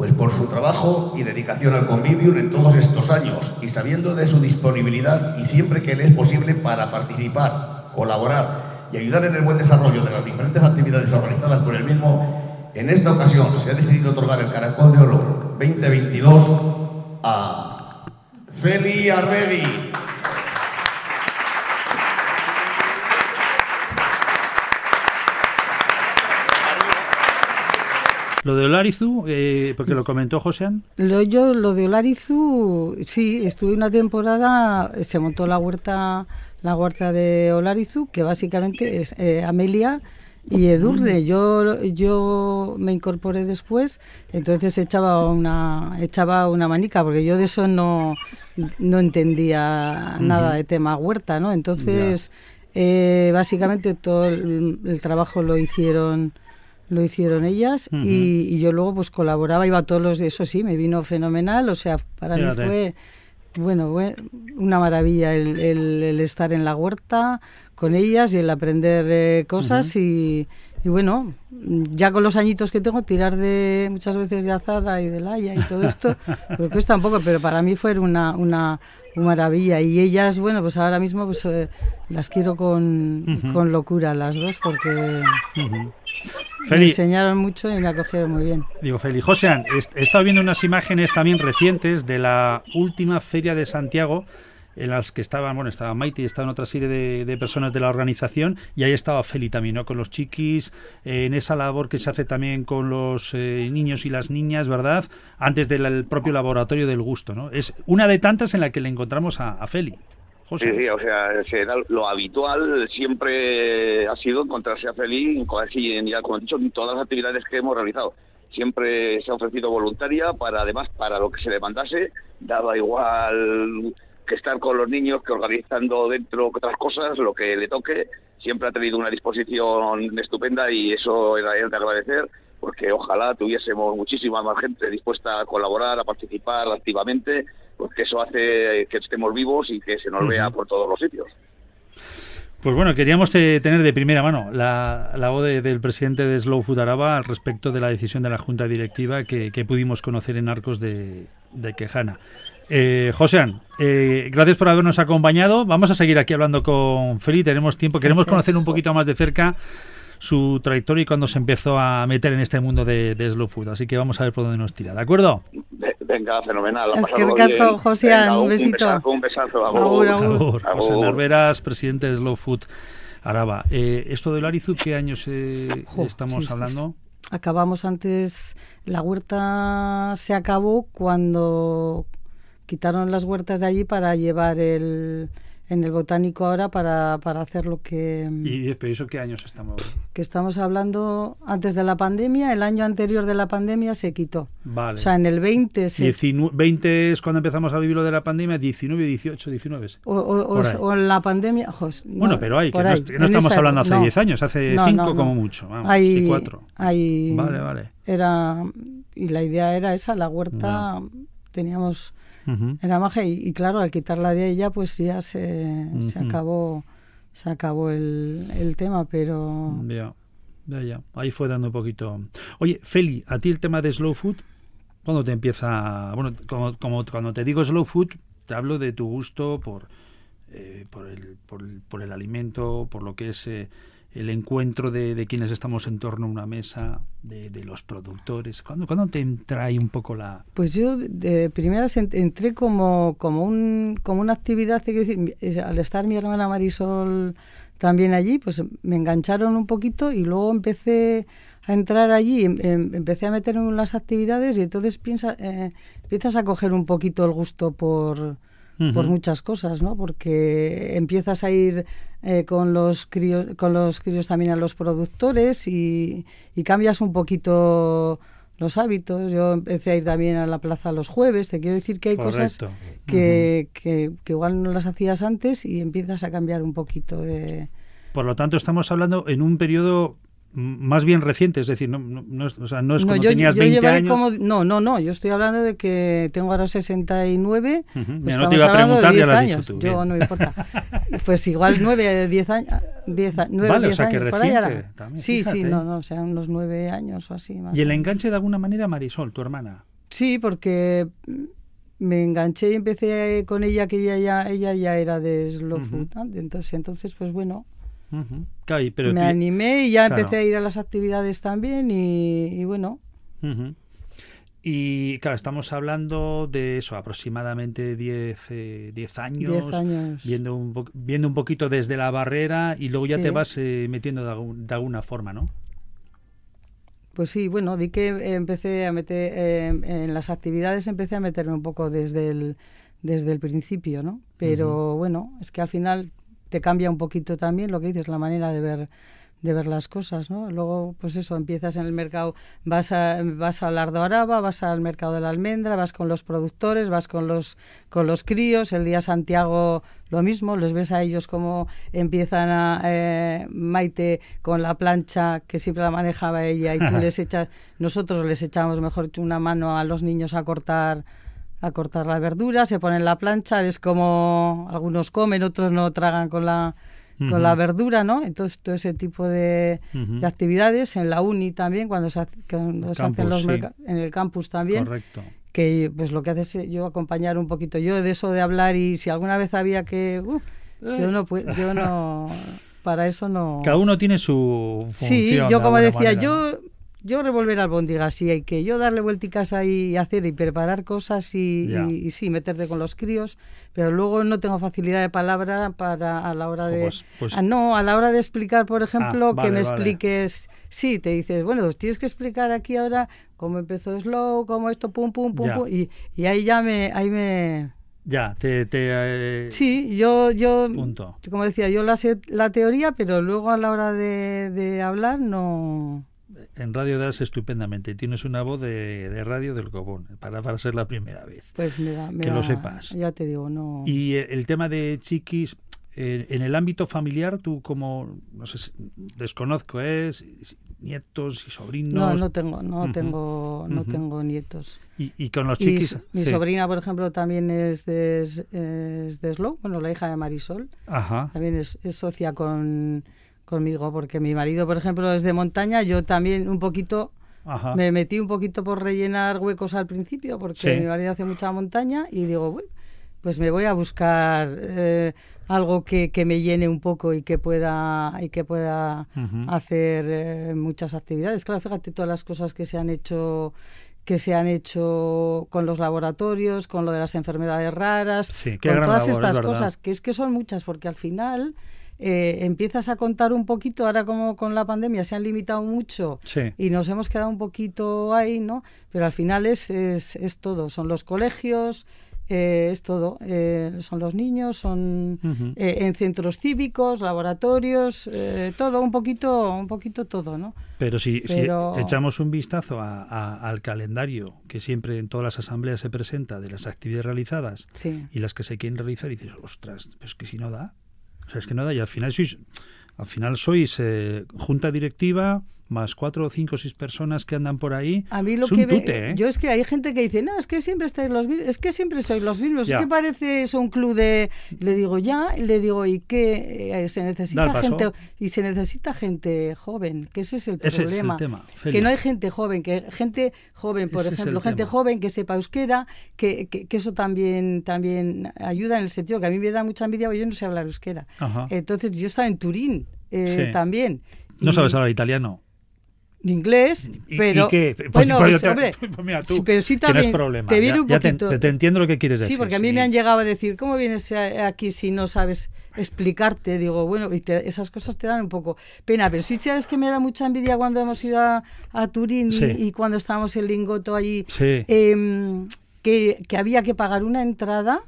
pues por su trabajo y dedicación al convivio en todos estos años y sabiendo de su disponibilidad y siempre que le es posible para participar, colaborar y ayudar en el buen desarrollo de las diferentes actividades organizadas por el mismo, en esta ocasión se ha decidido otorgar el Caracol de Oro 2022 a Feli Arredi. Lo de Olarizu, eh, porque lo comentó Josean. Lo, yo, lo de Olarizu, sí, estuve una temporada, se montó la huerta, la huerta de Olarizu, que básicamente es eh, Amelia y Edurne. Mm. Yo, yo me incorporé después, entonces echaba una, echaba una manica, porque yo de eso no, no entendía nada de tema huerta, ¿no? Entonces, eh, básicamente todo el trabajo lo hicieron lo hicieron ellas y, yo luego pues colaboraba, iba a todos los, eso sí, me vino fenomenal, o sea, para mí fue, bueno, una maravilla el, estar en la huerta con ellas y el aprender eh, cosas y, bueno, ya con los añitos que tengo, tirar de muchas veces de azada y de laya y todo esto, pues cuesta un poco, pero para mí fue una, una, maravilla. Y ellas, bueno, pues ahora mismo pues eh, las quiero con, con, locura las dos porque... Me enseñaron mucho y me acogieron muy bien. Digo, Feli. José, he estado viendo unas imágenes también recientes de la última feria de Santiago en las que estaban, bueno, estaba Maite y estaban otra serie de, personas de la organización y ahí estaba Feli también, ¿no? Con los chiquis, eh, en esa labor que se hace también con los eh, niños y las niñas, ¿verdad? Antes del propio laboratorio del gusto, ¿no? Es una de tantas en la que le encontramos a, a Feli. Sí, sí, o sea, lo habitual siempre ha sido encontrarse a Feli, ya como he dicho, en todas las actividades que hemos realizado. Siempre se ha ofrecido voluntaria para, además, para lo que se demandase, daba igual que estar con los niños, que organizando dentro otras cosas, lo que le toque, siempre ha tenido una disposición estupenda y eso era de agradecer, porque ojalá tuviésemos muchísima más gente dispuesta a colaborar, a participar activamente pues que eso hace que estemos vivos y que se nos vea por todos los sitios. Pues bueno, queríamos tener de primera mano la, la voz del presidente de Slow Food Araba al respecto de la decisión de la Junta Directiva que, pudimos conocer en Arcos de, de Quejana. Eh, Josean, eh, gracias por habernos acompañado. Vamos a seguir aquí hablando con Feli. Tenemos tiempo. Queremos conocer un poquito más de cerca su trayectoria y cuando se empezó a meter en este mundo de, Slow Food. Así que vamos a ver por dónde nos tira. ¿De acuerdo? Venga, fenomenal. Es que casco, Josean. Un, besito. Un besazo. Agur, José Narveras, presidente de Slow Food Araba. Eh, ¿Esto del Arizu qué años eh, estamos hablando? Acabamos antes, la huerta se acabó cuando quitaron las huertas de allí para llevar el, en el botánico ahora para, para hacer lo que... ¿Y eso qué años estamos? Que estamos hablando antes de la pandemia, el año anterior de la pandemia se quitó. Vale. O sea, en el 20 se... 20 es cuando empezamos a vivir lo de la pandemia, 19, 18, 19. O, o, en la pandemia... bueno, pero hay, que no, estamos hablando hace 10 años, hace 5 como mucho, vamos, hay, 4. Vale, vale. Era... Y la idea era esa, la huerta... Teníamos era magia y, claro, al quitarla de ella, pues ya se, se acabó se acabó el, el tema, pero... Ya, ya, ya. Ahí fue dando un poquito... Oye, Feli, ¿a ti el tema de slow food? ¿Cuándo te empieza...? Bueno, como, como cuando te digo slow food, te hablo de tu gusto por, eh, por, el, por, el, por, el, alimento, por lo que es... Eh, el encuentro de, quienes estamos en torno a una mesa, de, los productores? ¿Cuándo, ¿Cuándo, te entra ahí un poco la...? Pues yo de primeras entré como, como, un, como una actividad, eh, al estar mi hermana Marisol también allí, pues me engancharon un poquito y luego empecé a entrar allí, em, em, empecé a meterme en las actividades y entonces piensa, eh, empiezas a coger un poquito el gusto por por muchas cosas, ¿no? Porque empiezas a ir eh, con los críos, con los críos también a los productores y, cambias un poquito los hábitos. Yo empecé a ir también a la plaza los jueves. Te quiero decir que hay cosas que, que, que, igual no las hacías antes y empiezas a cambiar un poquito de... Por lo tanto, estamos hablando en un periodo más bien reciente, es decir, no, no, o sea, no es cuando tenías 20 años. no, no, no, yo estoy hablando de que tengo ahora 69. Uh pues no te iba a preguntar, ya lo has dicho tú. Yo no me importa. pues igual 9, 10 años. 10, 9, vale, 10 o sea, años, que reciente. También, sí, sí, no, no, o sea, unos 9 años o así. Más ¿Y el enganche de alguna manera, Marisol, tu hermana? Sí, porque me enganché y empecé con ella, que ella ya, ella ya era de Slow Food. Entonces, entonces, pues bueno me animé y ya empecé a ir a las actividades también y, bueno. Y claro, estamos hablando de eso, aproximadamente 10 eh, años, años, Viendo, un viendo un poquito desde la barrera y luego ya te vas eh, metiendo de, alguna forma, ¿no? Pues sí, bueno, di que empecé a meter eh, en las actividades, empecé a meterme un poco desde el, desde el principio, ¿no? Pero bueno, es que al final te cambia un poquito también lo que dices, la manera de ver de ver las cosas, ¿no? Luego, pues eso, empiezas en el mercado, vas a, vas a Lardo Araba, vas al mercado de la almendra, vas con los productores, vas con los, con los críos, el día Santiago lo mismo, les ves a ellos como empiezan a eh, Maite con la plancha que siempre la manejaba ella y tú les echas, nosotros les echamos mejor una mano a los niños a cortar a cortar la verdura, se pone en la plancha, ves como algunos comen, otros no tragan con la con la verdura, ¿no? Entonces todo ese tipo de, actividades en la uni también cuando se, hacen los en el campus también. Correcto. Que pues lo que hace es yo acompañar un poquito yo de eso de hablar y si alguna vez había que uh, yo no yo no para eso no. Cada uno tiene su función. Sí, yo como decía, yo yo revolver albóndigas sí hay que. Yo darle vuelticas ahí y hacer y preparar cosas y, sí meterte con los críos pero luego no tengo facilidad de palabra para a la hora de pues, pues ah, no a la hora de explicar por ejemplo ah, que me expliques. Sí te dices bueno pues tienes que explicar aquí ahora cómo empezó slow cómo esto pum pum pum, pum y, y ahí ya me ahí me ya, te... te eh, Sí, yo, yo, como decía, yo la sé la teoría, pero luego a la hora de, de hablar no en radio das estupendamente. Tienes una voz de, radio del cobón, para, para ser la primera vez. Pues me da, que lo sepas. Ya te digo, no. Y eh, el tema de chiquis, eh, en el ámbito familiar, tú como, no sé, desconozco, es, nietos y sobrinos. No, no tengo, no tengo, no tengo nietos. Y, y con los chiquis. mi sí. sobrina, por ejemplo, también es de, es, es de Slow, bueno, la hija de Marisol, Ajá. también es, es socia con, conmigo, porque mi marido, por ejemplo, es de montaña, yo también un poquito, Ajá. me metí un poquito por rellenar huecos al principio, porque Sí. mi marido hace mucha montaña y digo, "Uy, pues me voy a buscar eh, algo que, que me llene un poco y que pueda, y que pueda hacer eh, muchas actividades. Claro, fíjate todas las cosas que se han hecho que se han hecho con los laboratorios, con lo de las enfermedades raras, Sí, con todas labor, estas cosas, que es que son muchas, porque al final eh, empiezas a contar un poquito, ahora como con la pandemia se han limitado mucho Sí. y nos hemos quedado un poquito ahí, ¿no? Pero al final es, es, es todo, son los colegios, eh, es todo, eh, son los niños, son eh, en centros cívicos, laboratorios, eh, todo, un poquito, un poquito todo, ¿no? Pero si, echamos un vistazo a- a- al calendario que siempre en todas las asambleas se presenta de las actividades realizadas Sí. y las que se quieren realizar, y dices, ostras, es que si no da. Sea, es que no da. Y al final sois, al final sois eh, junta directiva más cuatro o cinco o seis personas que andan por ahí. A mí lo es un ve- tute, ¿eh? yo es que hay gente que dice, no, es que siempre estáis los mismos, es que siempre sois los mismos, Ya. es que parece eso un club de, le digo ya, le digo y que eh, se necesita gente y se necesita gente joven, que ese es el Ese es el problema, tema, que no hay gente joven, que gente joven, por Ese ejemplo, gente tema. joven que sepa euskera, que, que, que eso también también ayuda en el sentido que a mí me da mucha envidia, porque yo no sé hablar euskera, Ajá. entonces yo estaba en Turín eh, Sí. también. no y- sabes hablar italiano. Ni inglés, ¿Y- pero y qué? Pues- bueno, pues hombre, mira tú, pero sí que no es también problema. te viene Ya- un te- poquito. te, entiendo lo que quieres decir. Sí, porque a mí sí. me han llegado a decir, ¿cómo vienes aquí si no sabes explicarte? Digo, bueno, y te- esas cosas te dan un poco pena, pero sí sabes que me da mucha envidia cuando hemos ido a, a Turín y- Sí. y, cuando estábamos en Lingoto allí, Sí. em, que, que había que pagar una entrada.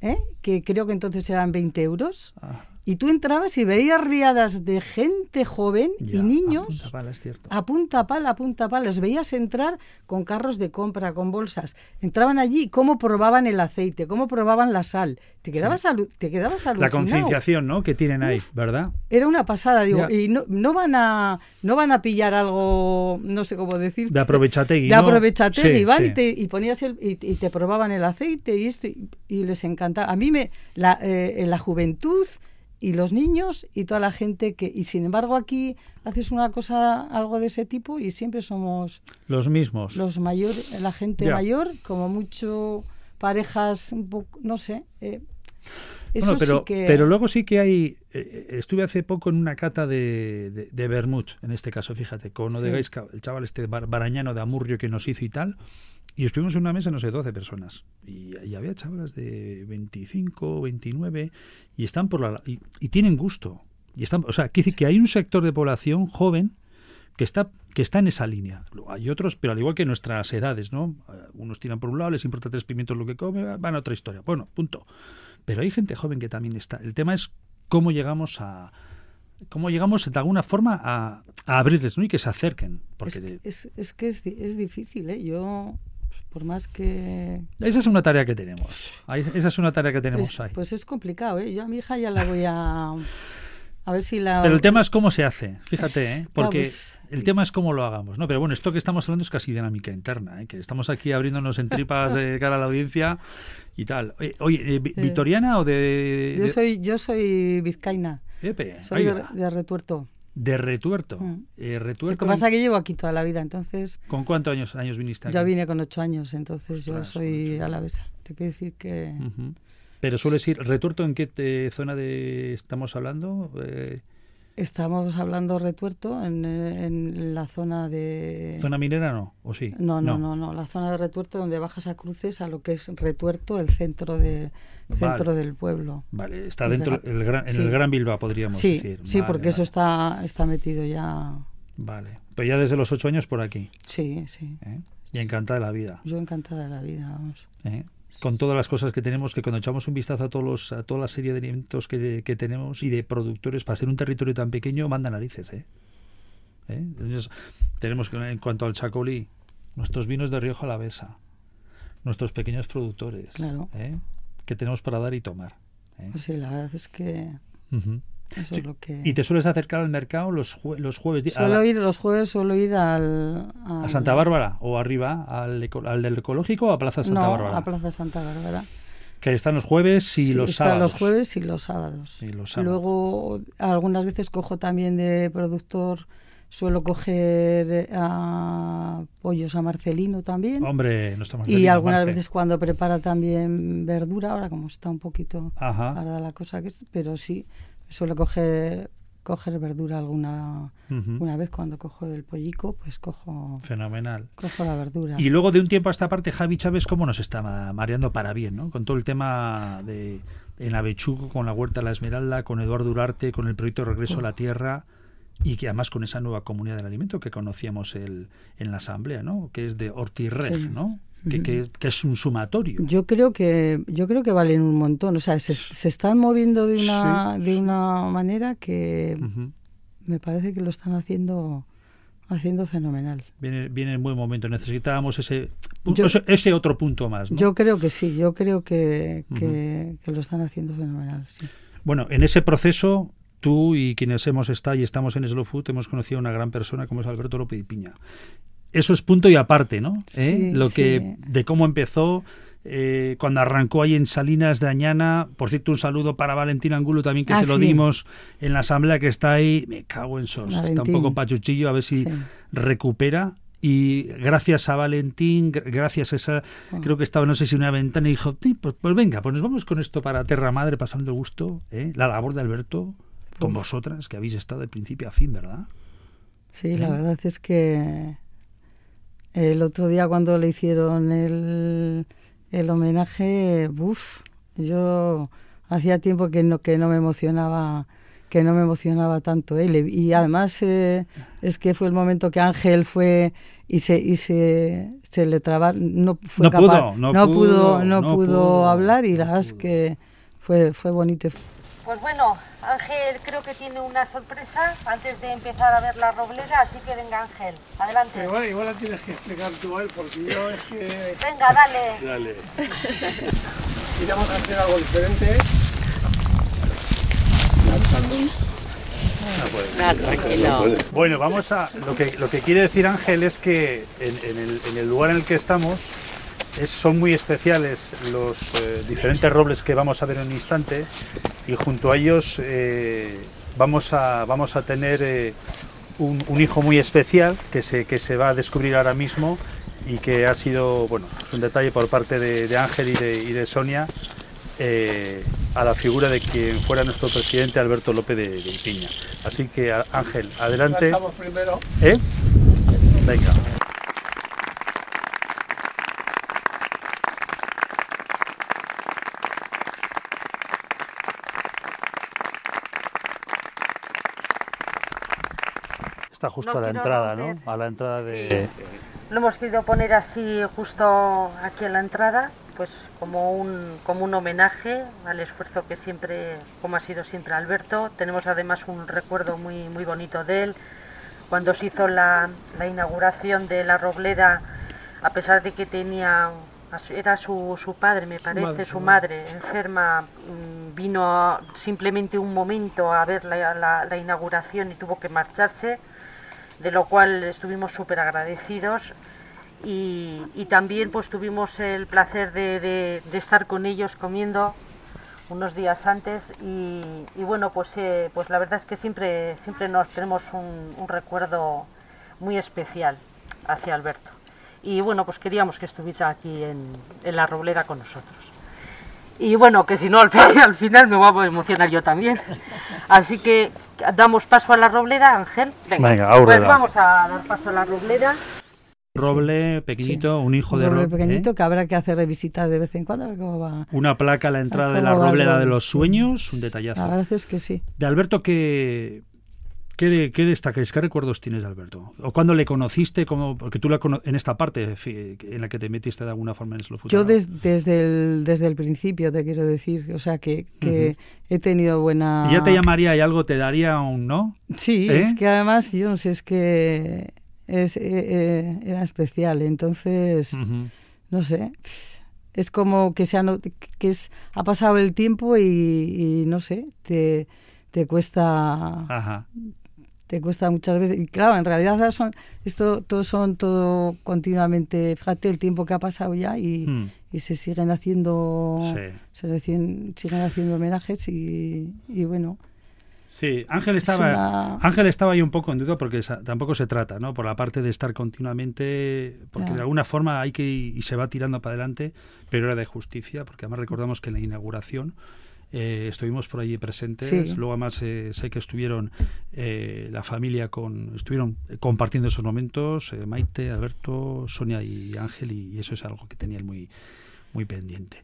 ¿eh? que creo que entonces eran 20 euros, Ah, y tú entrabas y veías riadas de gente joven ya, y niños a punta pala, es cierto. a punta pala, a punta pala. Los veías entrar con carros de compra, con bolsas. Entraban allí, cómo probaban el aceite, cómo probaban la sal. Te quedabas, alu- te quedabas La alucinado. concienciación, ¿no? Que tienen ahí, ¿verdad? Era una pasada, digo, Ya. y no, no van a no van a pillar algo, no sé cómo decir. De aprovechategui, De ¿no? aprovechategui, Sí, van sí. Y, te, y ponías el, y, y te probaban el aceite y esto, y, y les encantaba. A mí me, la, eh, la juventud y los niños y toda la gente que, y sin embargo aquí haces una cosa, algo de ese tipo y siempre somos Los mismos. los mayores, la gente mayor, como mucho parejas, un poco, no sé. eh, eso Bueno, pero, sí que... pero luego sí que hay. eh, estuve hace poco en una cata de, de, en este caso, fíjate, con de Sí. El chaval este bar- barañano de Amurrio que nos hizo y tal. Y estuvimos en una mesa, no sé, 12 personas. Y, y había chavalas de 25, 29, y están por la. Y, y tienen gusto. Y están, o sea, quiere decir que hay un sector de población joven que está que está en esa línea. Hay otros, pero al igual que nuestras edades, ¿no? Eh, Unos tiran por un lado, les importa tres pimientos lo que come, van a otra historia. Bueno, punto. Pero hay gente joven que también está. El tema es cómo llegamos a cómo llegamos de alguna forma a, a abrirles, ¿no? Y que se acerquen, porque es, de- es, es que es, es difícil, ¿eh? Yo, por más que... esa es una tarea que tenemos. Esa es una tarea que tenemos Pues, ahí. pues es complicado, ¿eh? Yo a mi hija ya la voy a... A ver si la... Pero el tema es cómo se hace, fíjate, ¿eh? porque pues, el tema es cómo lo hagamos, ¿no? Pero bueno, esto que estamos hablando es casi dinámica interna, ¿eh? que estamos aquí abriéndonos en tripas de cara a la audiencia y tal. Eh, Oye, eh, vi- Sí. ¿Vitoriana o de...? Yo soy, yo soy vizcaína, Epe, soy de Retuerto. De retuerto. Mm. Eh, Lo retuerto que pasa es que llevo aquí toda la vida, entonces... ¿Con cuántos años, años viniste aquí? Yo vine con ocho años, entonces yo Ostras, soy alavesa. Te quiero decir que... Pero sueles ir... ¿Retuerto en qué te- zona de estamos hablando? Eh, Estamos hablando Retuerto en, en la zona de... ¿Zona minera no? ¿O sí? No, no, no, no, la zona de Retuerto donde bajas a Cruces a lo que es Retuerto, el centro de centro del pueblo. Vale, está Es dentro, el gran, en Sí. el Gran Bilbao podríamos Sí, decir. sí, Vale, porque eso está está metido ya. Vale, pero ya desde los ocho años por aquí. Sí, sí. ¿eh? Y encantada de la vida. Yo encantada de la vida, vamos. ¿eh? Con todas las cosas que tenemos, que cuando echamos un vistazo a, todos los, a toda la serie de elementos que, que tenemos y de productores, para ser un territorio tan pequeño, manda narices. ¿eh? ¿Eh? Entonces, tenemos que, en cuanto al chacolí, nuestros vinos de Rioja Alavesa, nuestros pequeños productores, Claro. ¿eh? que tenemos para dar y tomar. ¿eh? Pues sí, la verdad es que. Eso es lo que... ¿Y te sueles acercar al mercado los, los jueves? Suelo ir los jueves, suelo ir al, ¿A Santa Bárbara o arriba? ¿Al, al del ecológico o a Plaza Santa no, Bárbara? a Plaza Santa Bárbara. Que están los jueves y Sí, los están sábados. los jueves y los sábados. Y los sábados. Luego, algunas veces cojo también de productor, suelo coger eh, a pollos a Marcelino también. Hombre, no estamos y algunas veces cuando prepara también verdura, ahora como está un poquito Ajá. parada la cosa, que es- pero sí, suelo coger, coger verdura alguna una vez cuando cojo el pollico, pues cojo, Fenomenal. cojo la verdura. Y luego de un tiempo a esta parte, Javi Chávez, cómo nos está ma- mareando para bien, ¿no? Con todo el tema de en Avechuco, con la Huerta de la Esmeralda, con Eduardo Urarte, con el proyecto Regreso a la Tierra y que además con esa nueva comunidad del alimento que conocíamos el, en la asamblea, ¿no? Que es de Ortirref, Sí. ¿no? Que, que- que es un sumatorio. Yo creo que yo creo que valen un montón, o sea, se, se están moviendo de una de una manera que Ujú. me parece que lo están haciendo haciendo fenomenal. Viene, viene en buen momento. Necesitábamos ese, Yo- ese, otro punto más, ¿no? Yo creo que sí, yo creo que, que, que lo están haciendo fenomenal, sí. Bueno, en ese proceso, tú y quienes hemos estado y estamos en Slow Food hemos conocido a una gran persona como es Alberto López y Piña. Eso es punto y aparte, ¿no? ¿Eh? Sí, Lo que sí. de cómo empezó. eh, cuando arrancó ahí en Salinas de Añana, por cierto, un saludo para Valentín Angulo también, que Ah, se lo sí. dimos en la asamblea que está ahí. Me cago en sos. Está un Valentín. poco pachuchillo, a ver si recupera. Y gracias a Valentín, gr- gracias a esa, Ah. creo que estaba, no sé si una ventana, y dijo, "Ti, pues, pues venga, pues nos vamos con esto para Terra Madre, pasando el gusto, ¿eh? la labor de Alberto, con vosotras, que habéis estado de principio a fin, ¿verdad? Sí, la ¿Eh? verdad es que el otro día cuando le hicieron el, el homenaje, uff, yo hacía tiempo que no que no me emocionaba que no me emocionaba tanto él. Y además eh, es que fue el momento que Ángel fue y se y se, se le traba no fue No pudo, capaz no no pudo, pudo no no pudo pudo, hablar y no la verdad es que fue fue bonito. Pues bueno, Ángel creo que tiene una sorpresa antes de empezar a ver la roblera, así que venga Ángel, adelante. Igual, igual la tienes que explicar tú a él, porque yo es que Venga, dale. Dale. Queríamos hacer algo diferente. Bueno, vamos a. Lo que, lo que quiere decir Ángel es que en, en el, en el lugar en el que estamos es- son muy especiales los eh, diferentes robles que vamos a ver en un instante y junto a ellos eh, vamos, a, vamos a tener eh, un, un hijo muy especial que se, que se va a descubrir ahora mismo y que ha sido, bueno, es un detalle por parte de, de Ángel y de, y de Sonia a la figura de quien fuera nuestro presidente Alberto López de, de Ipiña. Así que Ángel, adelante. Primero. ¿Eh? Venga. Está justo No a la entrada, ¿no? A la entrada de... Lo hemos querido poner así justo aquí en la entrada, pues como un, como un homenaje al esfuerzo que siempre, como ha sido siempre Alberto. Tenemos además un recuerdo muy, muy bonito de él. Cuando se hizo la, la inauguración de la Robleda, a pesar de que tenía, era su, su padre, me parece, madre, su madre, enferma, mm, vino simplemente un momento a ver la- la- la inauguración y tuvo que marcharse de lo cual estuvimos súper agradecidos y, y también pues tuvimos el placer de, de- estar con ellos comiendo unos días antes y, y bueno pues eh, pues la verdad es que siempre siempre nos tenemos un, recuerdo muy especial hacia Alberto y bueno pues queríamos que estuviese aquí en, en la Robleda con nosotros y bueno, que si no, al, al final me voy a emocionar yo también. Así que damos paso a la robleda, Ángel. Venga, Venga, pues vamos a dar paso a la robleda. Roble pequeñito, un hijo un de roble roble. pequeñito que habrá que hacer revisitar de vez en cuando a ver cómo va Una placa a la entrada de la ¿Cómo va el robleda de los sueños, un la detallazo. verdad es que sí De Alberto, ¿qué, qué, qué destacáis? ¿Qué recuerdos tienes de Alberto? ¿O cuándo le conociste? Cómo, porque tú la cono- en esta parte en la que te metiste de alguna forma en Slow Food. Yo des- desde, el, desde el principio te quiero decir, o sea que, que he tenido buena... Y ya te llamaría y algo te daría un no. Sí, ¿Eh? es que además, yo no sé, es que es, eh, eh, era especial, entonces, no sé, es como que, se ha, que es, ha pasado el tiempo y, y no sé, te, te cuesta Ajá. Te cuesta muchas veces y claro en realidad son esto todo son todo continuamente fíjate el tiempo que ha pasado ya y, Mm. y se siguen haciendo Sí. se le siguen, haciendo homenajes y, y bueno Sí, Ángel Es estaba, una- Ángel estaba ahí un poco en duda porque tampoco se trata, ¿no? Por la parte de estar continuamente, porque Claro. de alguna forma hay que y se va tirando para adelante, pero era de justicia, porque además recordamos que en la inauguración eh, estuvimos por allí presentes, Sí. luego además eh, sé que estuvieron eh, la familia con, estuvieron compartiendo esos momentos, eh, Maite, Alberto, Sonia y Ángel, y, y eso es algo que tenía muy, muy pendiente.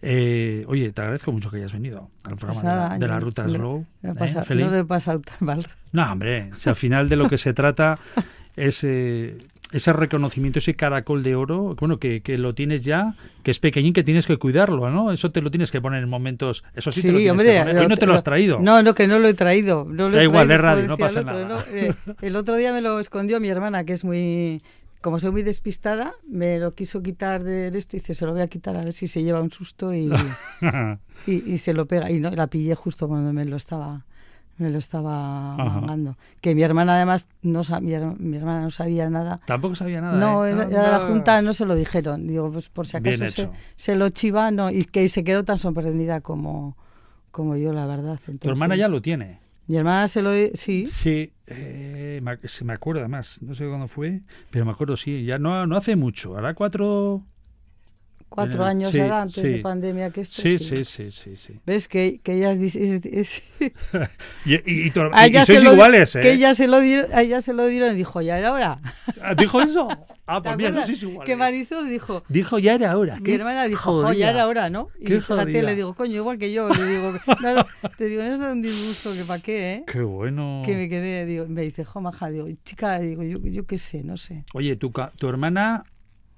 Eh, oye, te agradezco mucho que hayas venido al programa pues de la- nada, de, la, ruta no- Slow. no he ¿eh, no lo he pasado tan mal No, hombre, si al final de lo que se trata es eh, ese reconocimiento, ese caracol de oro, bueno, que, que lo tienes ya, que es pequeñín, que tienes que cuidarlo, ¿no? Eso te lo tienes que poner en momentos... Eso sí, te lo tienes hombre, que poner. Hoy no te lo has traído. No, no, que no lo he traído. No lo Da he igual, traído, es radio, no pasa otro, nada. ¿no? Eh, el otro día me lo escondió mi hermana, que es muy... Como soy muy despistada, me lo quiso quitar de esto y dice, se lo voy a quitar a ver si se lleva un susto y, y, y se lo pega. Y no, la pillé justo cuando me lo estaba me lo estaba Ajá. mangando. Que mi hermana además no sabía, mi hermana no sabía nada. Tampoco sabía nada. No, ¿eh? era, era de la. Junta no se lo dijeron. Digo, pues por si acaso se, se lo chiva, no, y que se quedó tan sorprendida como, como yo, la verdad. Tu hermana ya lo tiene. Mi hermana se lo... Sí, Sí, eh, se me acuerda además, no sé cuándo fue, pero me acuerdo, sí, ya no, no hace mucho, hará cuatro... cuatro años sí, antes de pandemia que esto. Sí, sí, sí, sí, sí. ¿Ves que, que ella es... dis- es- es- Y, y, y a sois lo iguales, ¿eh? Que ella se lo dieron, a ella se lo dieron y dijo, ya era hora. ¿Dijo eso? Ah, ¿Te pues mira, no sois iguales. Que Marisol dijo, Dijo, ya era hora. Mi hermana dijo, jo, ya era hora, ¿no? Y Qué fíjate, le digo, coño, igual que yo. Le digo, no, te digo, no es un disgusto, que para qué, ¿eh? Qué bueno. Que me quedé, digo, me dice, jo, maja, digo, chica, digo, yo, yo qué sé, no sé. Oye, tu, tu hermana,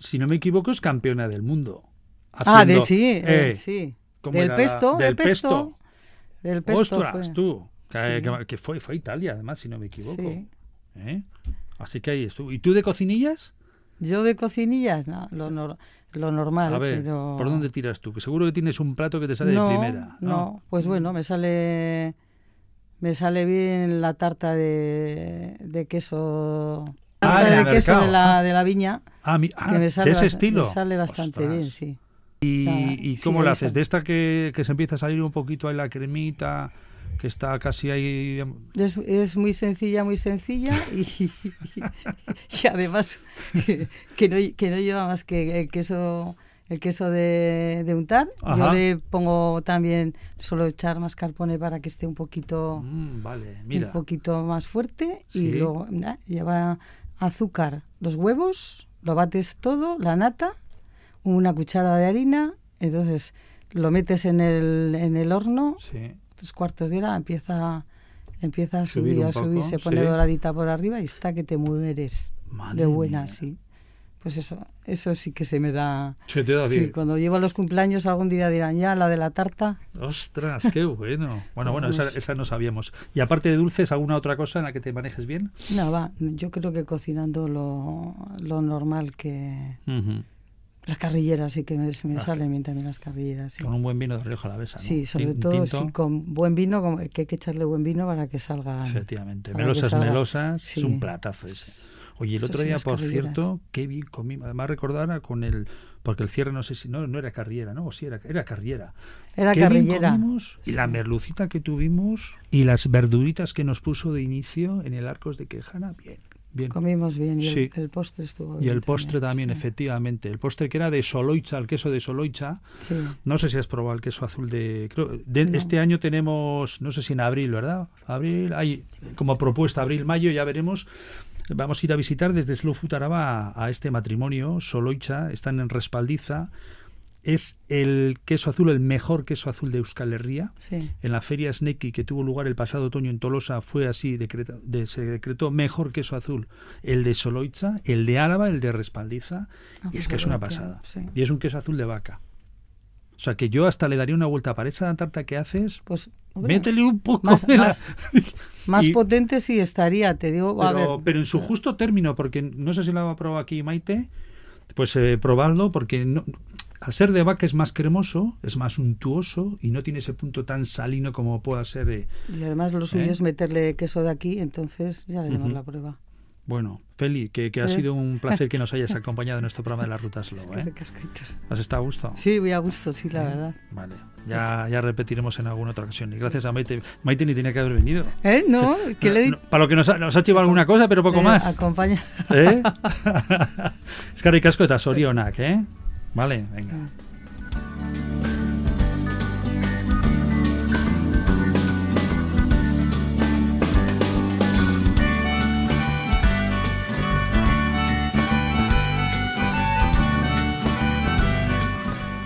si no me equivoco, es campeona del mundo. ah, de Haciendo- sí, eh, sí. ¿cómo Del pesto, del del pesto. Del pesto Ostras, fue. tú. Que, Sí. que- que fue, fue Italia, además, si no me equivoco. Sí. ¿Eh? Así que ahí estuvo. ¿Y tú de cocinillas? Yo de cocinillas, no, lo, nor- lo normal, A ver, pero... ¿por dónde tiras tú? Que seguro que tienes un plato que te sale no, de primera. No, No, pues bueno, me sale me sale bien la tarta de, de queso Ah, tarta del de queso mercado. de la, de la viña Ah, mi- que ah, me sale de ese estilo. me sale bastante Ostras. bien, sí. ¿Y, Nada, y sí, cómo ahí la haces? ¿De esta que, que se empieza a salir un poquito ahí la cremita, que está casi ahí... Es, es muy sencilla, muy sencilla y, y además que no, que no lleva más que el queso el queso de, de untar. Ajá. Yo le pongo también, suelo echar mascarpone para que esté un poquito Mm, vale, mira. un poquito más fuerte Sí. y luego na, lleva azúcar, los huevos, lo bates todo, la nata, una cuchara de harina, entonces lo metes en el, en el horno, Sí. tres cuartos de hora, empieza, empieza a Subir a subir, poco, se pone sí. doradita por arriba y está que te mueres Madre de buena, mía. sí. Pues eso, eso sí que se me da... Se te da Sí, bien. cuando llevo a los cumpleaños algún día dirán, ya, la de la tarta. Ostras, qué bueno. Bueno, bueno, esa, esa no sabíamos. Y aparte de dulces, ¿alguna otra cosa en la que te manejes bien? No, va, yo creo que cocinando lo, lo normal que... Las carrilleras sí que me, me Ah, salen bien también las carrilleras, sí. Con un buen vino de Rioja Alavesa, ¿no? Sí, sobre todo sí, con buen vino, que hay que echarle buen vino para que salga. Efectivamente. Melosas, salga. melosas. Sí. Es un platazo ese. Oye, el Eso otro día, por cierto, qué bien comí. Además, recordara con el. Porque el cierre, no sé si. No, no era carriera, ¿no? O sí, era, era carriera. Era Qué bien carrillera. comimos, Y la merlucita que tuvimos. Y las verduritas que nos puso de inicio en el Arcos de Quejana. Bien, bien. Comimos bien y el- Sí. el, postre estuvo Y bien el postre también, sí. efectivamente. El postre que era de Soloicha, el queso de Soloicha. Sí. No sé si has probado el queso azul de... creo- de- No. Este año tenemos, no sé si en abril, ¿verdad? Abril, hay como propuesta abril-mayo, ya veremos. Vamos a ir a visitar desde Slow Food Araba a, a este matrimonio, Soloicha, están en Respaldiza. Es el queso azul, el mejor queso azul de Euskal Herria. Sí. En la feria Sneki que tuvo lugar el pasado otoño en Tolosa fue así, decreta- de- se decretó mejor queso azul el de Soloicha, el de Álava, el de Respaldiza. Ah, y es pues que es una pasada. sí. Y es un queso azul de vaca. O sea que yo hasta le daría una vuelta para esa tarta que haces. Pues, hombre, métele un poco más, de la- más, más Y- potente sí estaría, te digo. a pero, ver, pero en su justo término, porque no sé si lo ha probado aquí Maite, pues eh, probadlo, porque no- al ser de vaca es más cremoso, es más untuoso y no tiene ese punto tan salino como pueda ser de... Y además lo suyo ¿Eh? es meterle queso de aquí, entonces ya haremos Ujú. la prueba. Bueno, Feli, que, que ha Eh. sido un placer que nos hayas acompañado en nuestro programa de la Ruta Slow. ¿eh? ¿Has estado a gusto? Sí, voy a gusto, sí, la ¿Eh? verdad. Vale, ya, ya repetiremos en alguna otra ocasión. Y gracias a Maite. Maite ni tenía que haber venido. ¿Eh? No, que le di... No, para lo que nos ha, nos ha chivado alguna cosa, pero poco eh, más. Acompaña. ¿Eh? es que ricasco eta sorionak, ¿eh? Vale, venga.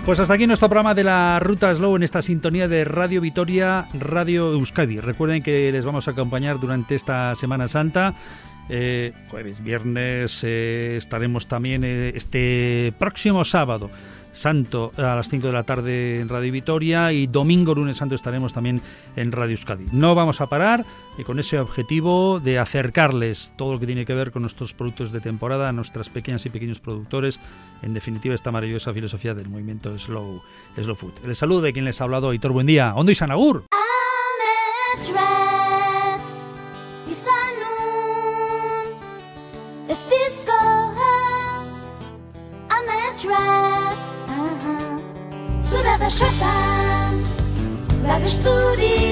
Pues hasta aquí nuestro programa de la Ruta Slow en esta sintonía de Radio Vitoria, Radio Euskadi. Recuerden que les vamos a acompañar durante esta Semana Santa. Eh, jueves, viernes eh, estaremos también eh, este próximo sábado santo a las 5 de la tarde en Radio Vitoria y domingo lunes santo estaremos también en Radio Euskadi. No vamos a parar y con ese objetivo de acercarles todo lo que tiene que ver con nuestros productos de temporada a nuestras pequeñas y pequeños productores, en definitiva esta maravillosa filosofía del movimiento Slow, Food. El saludo de quien les ha hablado, Aitor Buen día. Ondo y Sanagur. Estúdio.